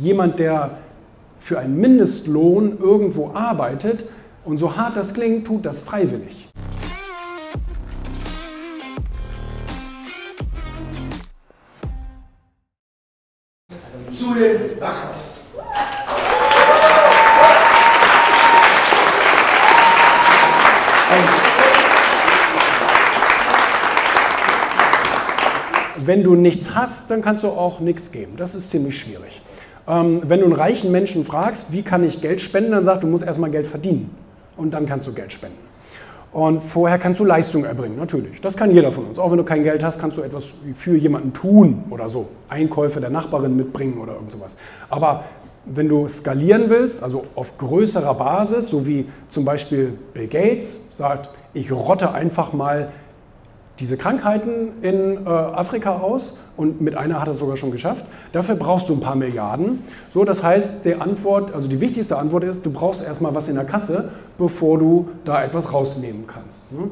Jemand, der für einen Mindestlohn irgendwo arbeitet und so hart das klingt, tut das freiwillig. Julian Backhaus. Wenn du nichts hast, dann kannst du auch nichts geben. Das ist ziemlich schwierig. Ähm, wenn du einen reichen Menschen fragst, wie kann ich Geld spenden, dann sagt, du musst erstmal Geld verdienen und dann kannst du Geld spenden. Und vorher kannst du Leistung erbringen, natürlich. Das kann jeder von uns. Auch wenn du kein Geld hast, kannst du etwas für jemanden tun oder so. Einkäufe der Nachbarin mitbringen oder irgend sowas. Aber wenn du skalieren willst, also auf größerer Basis, so wie zum Beispiel Bill Gates sagt, ich rotte einfach mal diese Krankheiten in äh, Afrika aus und mit einer hat er es sogar schon geschafft. Dafür brauchst du ein paar Milliarden. So, das heißt, die Antwort, also die wichtigste Antwort ist, du brauchst erstmal was in der Kasse, bevor du da etwas rausnehmen kannst. Ne?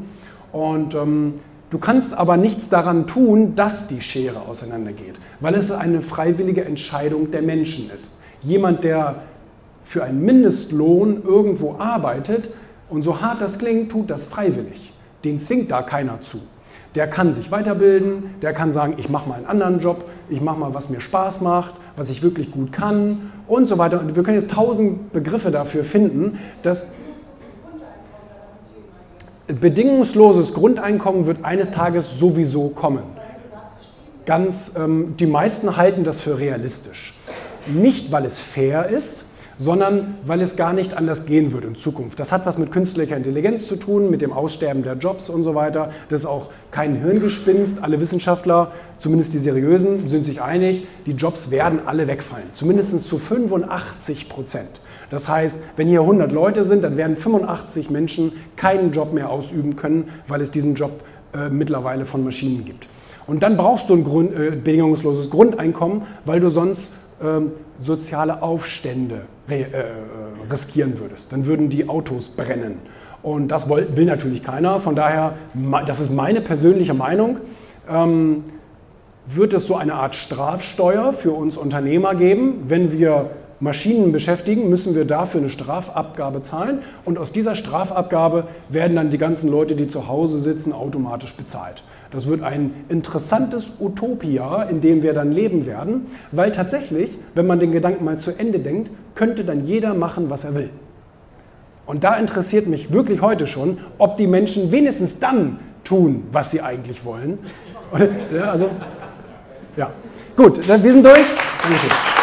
Und ähm, du kannst aber nichts daran tun, dass die Schere auseinandergeht, weil es eine freiwillige Entscheidung der Menschen ist. Jemand, der für einen Mindestlohn irgendwo arbeitet und so hart das klingt, tut das freiwillig. Den zwingt da keiner zu. Der kann sich weiterbilden, der kann sagen, ich mache mal einen anderen Job, ich mache mal, was mir Spaß macht, was ich wirklich gut kann und so weiter. Und wir können jetzt tausend Begriffe dafür finden, dass bedingungsloses Grundeinkommen wird eines Tages sowieso kommen. Ganz, ähm, die meisten halten das für realistisch. Nicht, weil es fair ist, sondern weil es gar nicht anders gehen wird in Zukunft. Das hat was mit künstlicher Intelligenz zu tun, mit dem Aussterben der Jobs und so weiter. Das ist auch kein Hirngespinst. Alle Wissenschaftler, zumindest die seriösen, sind sich einig, die Jobs werden alle wegfallen. Zumindest zu 85 Prozent. Das heißt, wenn hier 100 Leute sind, dann werden 85 Menschen keinen Job mehr ausüben können, weil es diesen Job äh, mittlerweile von Maschinen gibt. Und dann brauchst du ein Grund, äh, bedingungsloses Grundeinkommen, weil du sonst ähm, soziale Aufstände äh, riskieren würdest. Dann würden die Autos brennen. Und das will natürlich keiner. Von daher, das ist meine persönliche Meinung, ähm, wird es so eine Art Strafsteuer für uns Unternehmer geben. Wenn wir Maschinen beschäftigen, müssen wir dafür eine Strafabgabe zahlen. Und aus dieser Strafabgabe werden dann die ganzen Leute, die zu Hause sitzen, automatisch bezahlt. Das wird ein interessantes Utopia, in dem wir dann leben werden, weil tatsächlich, wenn man den Gedanken mal zu Ende denkt, könnte dann jeder machen, was er will. Und da interessiert mich wirklich heute schon, ob die Menschen wenigstens dann tun, was sie eigentlich wollen. Also, ja. Gut, wir sind durch. Dankeschön.